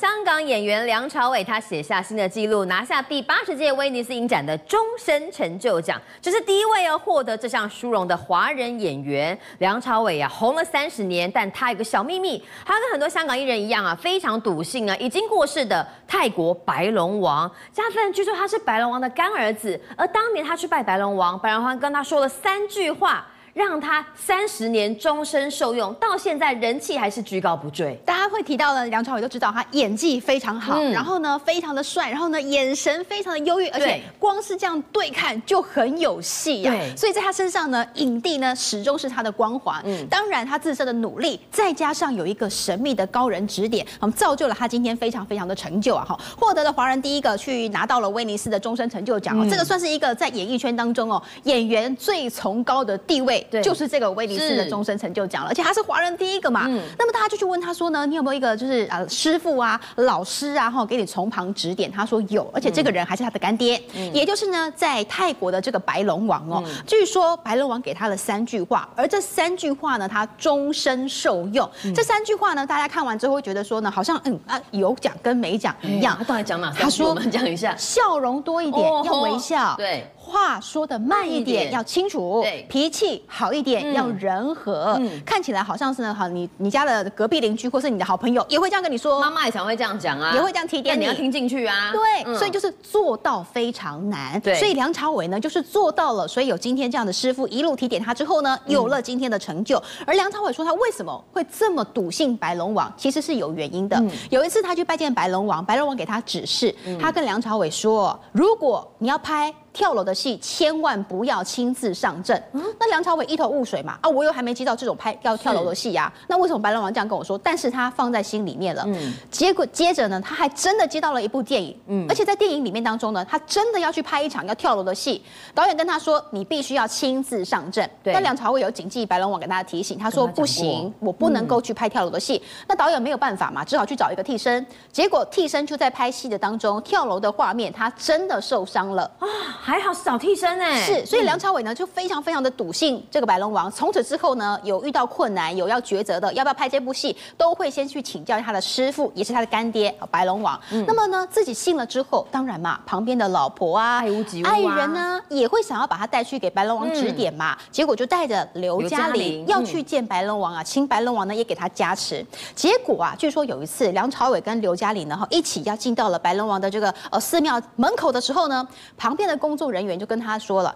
香港演员梁朝伟他写下新的纪录，拿下第八十届威尼斯影展的终身成就奖，这是第一位要获得这项殊荣的华人演员。梁朝伟啊，红了三十年，但他有个小秘密，他跟很多香港艺人一样啊，非常笃信啊，已经过世的泰国白龙王。加分，据说他是白龙王的干儿子，而当年他去拜白龙王，白龙王跟他说了三句话。让他三十年终身受用，到现在人气还是居高不坠。大家会提到呢，梁朝伟都知道他演技非常好，嗯、然后呢非常的帅，然后呢眼神非常的忧郁，而且光是这样对看就很有戏呀、啊。所以在他身上呢，影帝呢始终是他的光环。嗯，当然他自身的努力，再加上有一个神秘的高人指点，我们造就了他今天非常非常的成就啊！哈，获得了华人第一个去拿到了威尼斯的终身成就奖哦，嗯、这个算是一个在演艺圈当中哦演员最崇高的地位。对，就是这个威尼斯的终身成就奖了，而且他是华人第一个嘛。嗯，那么大家就去问他说呢，你有没有一个就是呃师傅啊、老师啊，哈，给你从旁指点？他说有，而且这个人还是他的干爹，嗯、也就是呢在泰国的这个白龙王哦。嗯、据说白龙王给他了三句话，而这三句话呢，他终身受用。嗯、这三句话呢，大家看完之后会觉得说呢，好像嗯啊有讲跟没讲一样。他到底讲哪？他说我们讲一下，笑容多一点，哦、要微笑。对。话说的慢一点，要清楚；对，脾气好一点，要仁和。嗯，看起来好像是呢，好，你你家的隔壁邻居或是你的好朋友也会这样跟你说。妈妈也常会这样讲啊，也会这样提点你，你要听进去啊。对，所以就是做到非常难。对，所以梁朝伟呢，就是做到了，所以有今天这样的师傅一路提点他之后呢，有了今天的成就。而梁朝伟说他为什么会这么笃信白龙王，其实是有原因的。有一次他去拜见白龙王，白龙王给他指示，他跟梁朝伟说，如果你要拍。跳楼的戏千万不要亲自上阵。嗯、那梁朝伟一头雾水嘛，啊，我又还没接到这种拍要跳楼的戏呀，是那为什么白龙王这样跟我说？但是他放在心里面了。嗯，结果接着呢，他还真的接到了一部电影。嗯，而且在电影里面当中呢，他真的要去拍一场要跳楼的戏。导演跟他说，你必须要亲自上阵。对，那梁朝伟有谨记白龙王给他提醒，他说不行，我不能够去拍跳楼的戏。嗯、那导演没有办法嘛，只好去找一个替身。结果替身就在拍戏的当中跳楼的画面，他真的受伤了啊。还好是找替身哎，是，所以梁朝伟呢就非常非常的笃信这个白龙王。从此之后呢，有遇到困难，有要抉择的，要不要拍这部戏，都会先去请教他的师傅，也是他的干爹白龙王。嗯、那么呢，自己信了之后，当然嘛，旁边的老婆啊、爱屋及乌啊、爱人呢，也会想要把他带去给白龙王指点嘛。嗯、结果就带着刘嘉玲要去见白龙王啊，请白龙王呢也给他加持。结果啊，据说有一次梁朝伟跟刘嘉玲呢哈一起要进到了白龙王的这个呃寺庙门口的时候呢，旁边的工作人员。就跟他说了，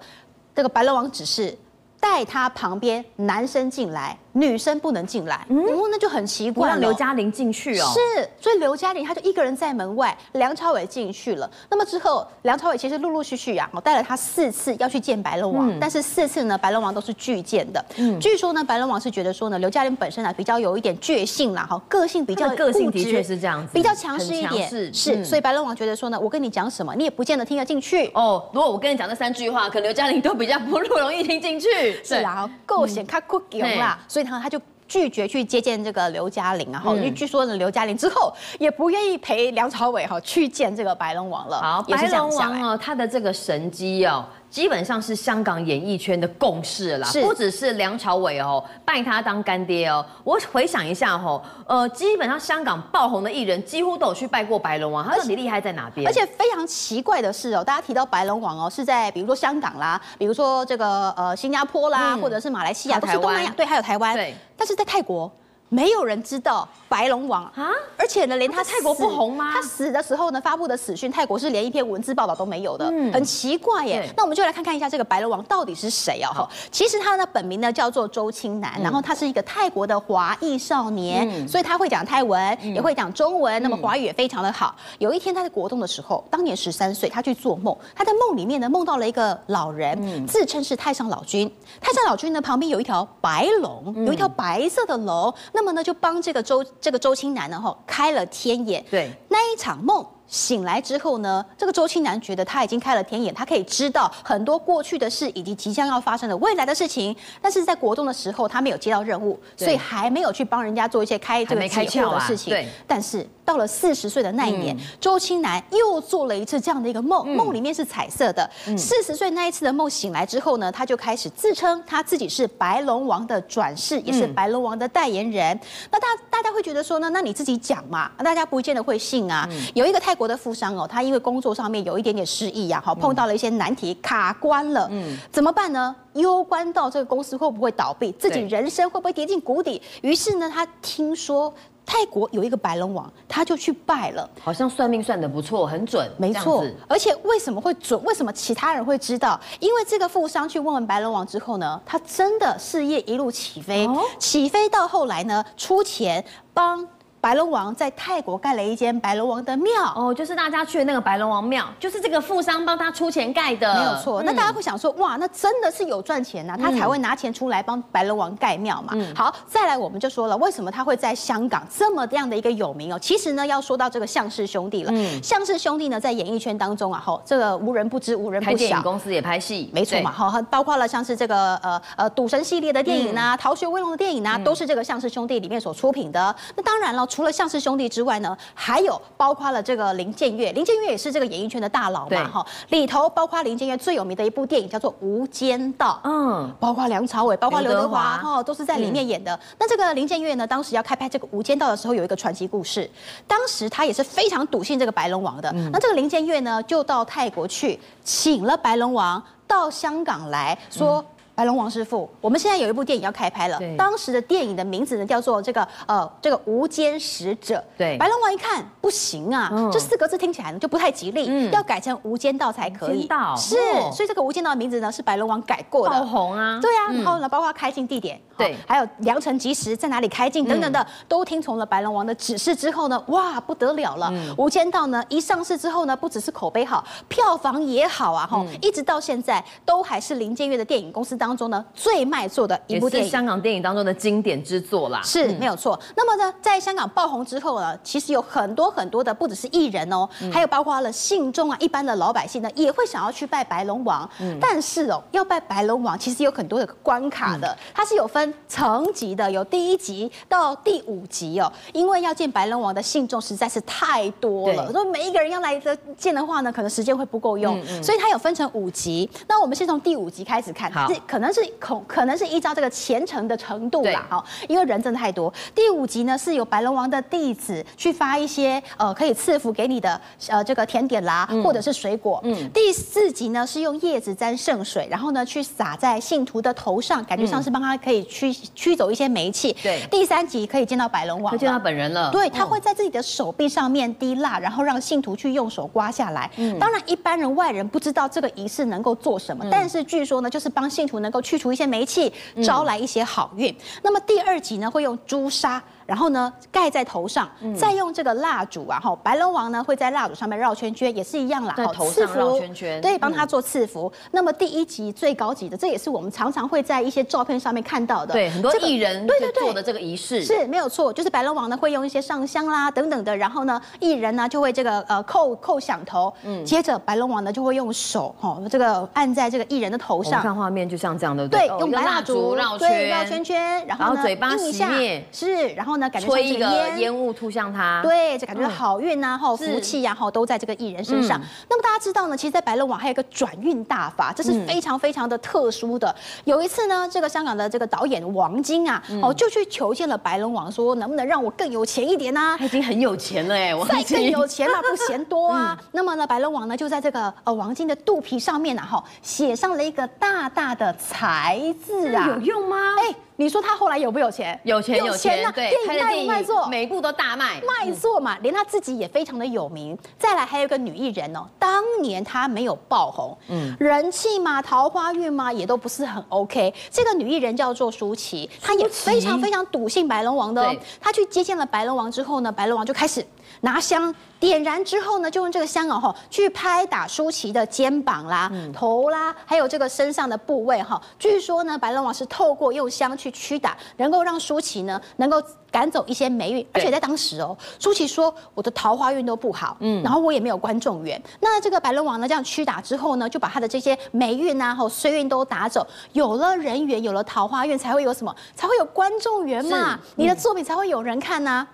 这个白龙王只是带他旁边男生进来。女生不能进来，嗯，那就很奇怪，让刘嘉玲进去哦。是，所以刘嘉玲她就一个人在门外，梁朝伟进去了。那么之后，梁朝伟其实陆陆续续啊，我带了他四次要去见白龙王，嗯、但是四次呢，白龙王都是拒见的。嗯，据说呢，白龙王是觉得说呢，刘嘉玲本身啊比较有一点倔性啦，哈，个性比较个性的确是这样子，比较强势一点，是，是，所以白龙王觉得说呢，我跟你讲什么，你也不见得听得进去。哦，如果我跟你讲这三句话，可能刘嘉玲都比较不容易听进去。是啊，够显卡酷狗啦，所以他他就。拒绝去接见这个刘嘉玲，然后因为据说呢，刘嘉玲之后也不愿意陪梁朝伟哈去见这个白龙王了。好，白龙王哦，他的这个神机哦。基本上是香港演艺圈的共识啦，不只是梁朝伟哦，拜他当干爹哦。我回想一下哦，呃，基本上香港爆红的艺人几乎都有去拜过白龙王，他到底厉害在哪边？而且非常奇怪的是哦，大家提到白龙王哦，是在比如说香港啦，比如说这个呃新加坡啦，嗯、或者是马来西亚，都是东南亚，对，还有台湾，对，但是在泰国。没有人知道白龙王啊，而且呢，连他泰国不红吗？他死的时候呢，发布的死讯，泰国是连一篇文字报道都没有的，嗯，很奇怪耶。那我们就来看看一下这个白龙王到底是谁啊？哈，其实他的本名呢叫做周青南，然后他是一个泰国的华裔少年，所以他会讲泰文，也会讲中文，那么华语也非常的好。有一天他在国中的时候，当年十三岁，他去做梦，他在梦里面呢梦到了一个老人，自称是太上老君。太上老君呢旁边有一条白龙，有一条白色的龙。那么呢，就帮这个周这个周青南呢，哈，开了天眼。对，那一场梦醒来之后呢，这个周青南觉得他已经开了天眼，他可以知道很多过去的事以及即将要发生的未来的事情。但是在国中的时候，他没有接到任务，所以还没有去帮人家做一些开这个开窍的事情。对，但是到了四十岁的那一年，嗯、周青南又做了一次这样的一个梦，梦里面是彩色的。四十岁那一次的梦醒来之后呢，他就开始自称他自己是白龙王的转世，也是白龙王的代言人。那大大家会觉得说呢，那你自己讲嘛，大家不见得会信啊。有一个泰国的富商哦，他因为工作上面有一点点失意呀，好碰到了一些难题，卡关了，嗯，怎么办呢？攸关到这个公司会不会倒闭，自己人生会不会跌进谷底？于是呢，他听说泰国有一个白龙王，他就去拜了。好像算命算得不错，很准。没错，而且为什么会准？为什么其他人会知道？因为这个富商去问问白龙王之后呢，他真的事业一路起飞，哦、起飞到后来呢，出钱帮。白龙王在泰国盖了一间白龙王的庙哦，就是大家去的那个白龙王庙，就是这个富商帮他出钱盖的，没有错。那大家会想说，哇，那真的是有赚钱呐、啊，他才会拿钱出来帮白龙王盖庙嘛。嗯、好，再来我们就说了，为什么他会在香港这么这样的一个有名哦？其实呢，要说到这个向氏兄弟了。嗯，相氏兄弟呢，在演艺圈当中啊，吼，这个无人不知，无人不晓。电影公司也拍戏，没错嘛，哈，包括了像是这个呃呃赌神系列的电影啊，嗯、逃学威龙的电影啊，都是这个向氏兄弟里面所出品的。那当然了，除了相氏兄弟。之外呢，还有包括了这个林建岳，林建岳也是这个演艺圈的大佬嘛，哈，里头包括林建岳最有名的一部电影叫做《无间道》，嗯，包括梁朝伟，包括刘德华，哈，都是在里面演的。嗯、那这个林建岳呢，当时要开拍这个《无间道》的时候，有一个传奇故事，当时他也是非常笃信这个白龙王的。嗯、那这个林建岳呢，就到泰国去请了白龙王到香港来说。嗯白龙王师傅，我们现在有一部电影要开拍了。当时的电影的名字呢，叫做这个呃这个无间使者。对，白龙王一看不行啊，嗯、这四个字听起来呢就不太吉利，嗯、要改成无间道才可以。道是，哦、所以这个无间道的名字呢是白龙王改过的。爆红啊！对啊，然后呢，包括开镜地点，对，还有良辰吉时在哪里开镜等等的，嗯、都听从了白龙王的指示之后呢，哇，不得了了！嗯、无间道呢一上市之后呢，不只是口碑好，票房也好啊，哈、嗯，一直到现在都还是林建岳的电影公司当中呢最。卖座的一部电影，香港电影当中的经典之作啦，是没有错。那么呢，在香港爆红之后呢，其实有很多很多的，不只是艺人哦，还有包括了信众啊，一般的老百姓呢，也会想要去拜白龙王。但是哦，要拜白龙王，其实有很多的关卡的，它是有分层级的，有第一级到第五级哦。因为要见白龙王的信众实在是太多了，所以每一个人要来的见的话呢，可能时间会不够用，所以它有分成五级。那我们先从第五级开始看，这可能是恐。可能是依照这个虔诚的程度啦，哈，因为人真的太多。第五集呢，是有白龙王的弟子去发一些呃可以赐福给你的呃这个甜点啦，嗯、或者是水果。嗯。第四集呢是用叶子沾圣水，然后呢去洒在信徒的头上，感觉像是帮他可以驱驱走一些霉气。对。第三集可以见到白龙王，会见到本人了。对，他会在自己的手臂上面滴蜡，然后让信徒去用手刮下来。嗯。当然，一般人外人不知道这个仪式能够做什么，嗯、但是据说呢，就是帮信徒能够去除一些霉气。招来一些好运。嗯、那么第二集呢，会用朱砂。然后呢，盖在头上，再用这个蜡烛啊，哈，白龙王呢会在蜡烛上面绕圈圈，也是一样啦，在头上绕圈圈，对，帮他做赐福。那么第一集最高级的，这也是我们常常会在一些照片上面看到的，对，很多艺人对对对。做的这个仪式。是没有错，就是白龙王呢会用一些上香啦等等的，然后呢艺人呢就会这个呃叩叩响头，嗯，接着白龙王呢就会用手哈这个按在这个艺人的头上，看画面就像这样的，对，用白蜡烛绕圈。绕圈圈，然后呢嘴巴熄灭，是，然后呢感觉吹一个。烟雾吐向他，对，就感觉好运呐，哈，福气呀，哈，都在这个艺人身上。那么大家知道呢，其实，在白龙王还有一个转运大法，这是非常非常的特殊的。有一次呢，这个香港的这个导演王晶啊，哦，就去求见了白龙王，说能不能让我更有钱一点呢？他已经很有钱了哎，再更有钱了 不嫌多啊。那么呢，白龙王呢就在这个呃王晶的肚皮上面呢，哈，写上了一个大大的财字啊，有用吗？哎。你说他后来有不有钱？有钱有钱啊！对，电影卖不卖座？每部都大卖，卖座嘛，连他自己也非常的有名。再来还有一个女艺人哦，当年她没有爆红，嗯，人气嘛，桃花运嘛，也都不是很 OK。这个女艺人叫做舒淇，她也非常非常笃信白龙王的哦。她去接见了白龙王之后呢，白龙王就开始拿香点燃之后呢，就用这个香哦去拍打舒淇的肩膀啦、头啦，还有这个身上的部位哈。据说呢，白龙王是透过用香去。去驱打，能够让舒淇呢，能够赶走一些霉运，而且在当时哦，舒淇说我的桃花运都不好，嗯，然后我也没有观众缘。那这个白龙王呢，这样驱打之后呢，就把他的这些霉运啊、和衰运都打走，有了人缘，有了桃花运，才会有什么？才会有观众缘嘛，你的作品才会有人看呐。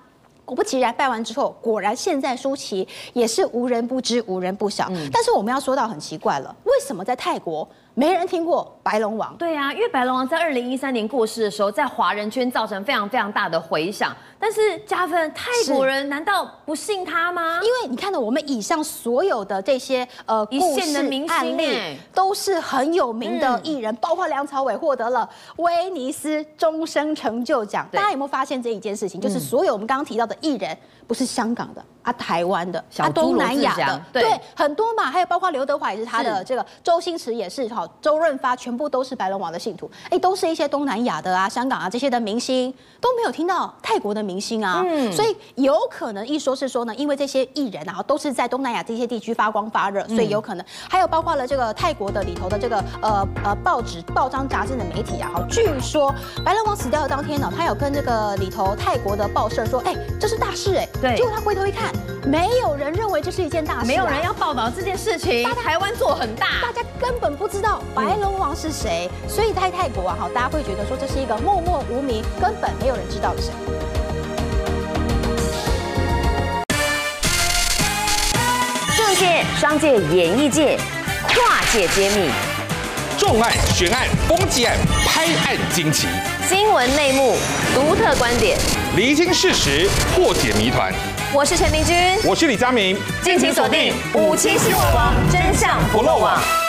果不其然，拜完之后，果然现在舒淇也是无人不知，无人不晓。嗯、但是我们要说到很奇怪了，为什么在泰国？没人听过白龙王，对啊，因为白龙王在二零一三年过世的时候，在华人圈造成非常非常大的回响。但是加分，泰国人难道不信他吗？因为你看到我们以上所有的这些呃一线的明星都是很有名的艺人，嗯、包括梁朝伟获得了威尼斯终身成就奖。大家有没有发现这一件事情？就是所有我们刚刚提到的艺人，不是香港的。啊，台湾的，啊，东南亚的，对，对，很多嘛，还有包括刘德华也是他的，这个周星驰也是，哈，周润发全部都是白龙王的信徒，哎，都是一些东南亚的啊，香港啊这些的明星都没有听到泰国的明星啊，嗯，所以有可能一说是说呢，因为这些艺人啊都是在东南亚这些地区发光发热，所以有可能，还有包括了这个泰国的里头的这个呃呃报纸报章杂志的媒体啊，好，据说白龙王死掉的当天呢，他有跟这个里头泰国的报社说，哎，这是大事哎，对，结果他回头一看。没有人认为这是一件大事，啊，没有人要报道这件事情。台湾做很大，大家根本不知道白龙王是谁，嗯、所以在泰国啊，哈，大家会觉得说这是一个默默无名，根本没有人知道的事。政界、商界、演艺界，跨界揭秘，重案、悬案、攻击案、拍案惊奇，新闻内幕，独特观点，厘清事实，破解谜团。我是陈明君，我是李佳明，敬请锁定五七新闻网，真相不漏网。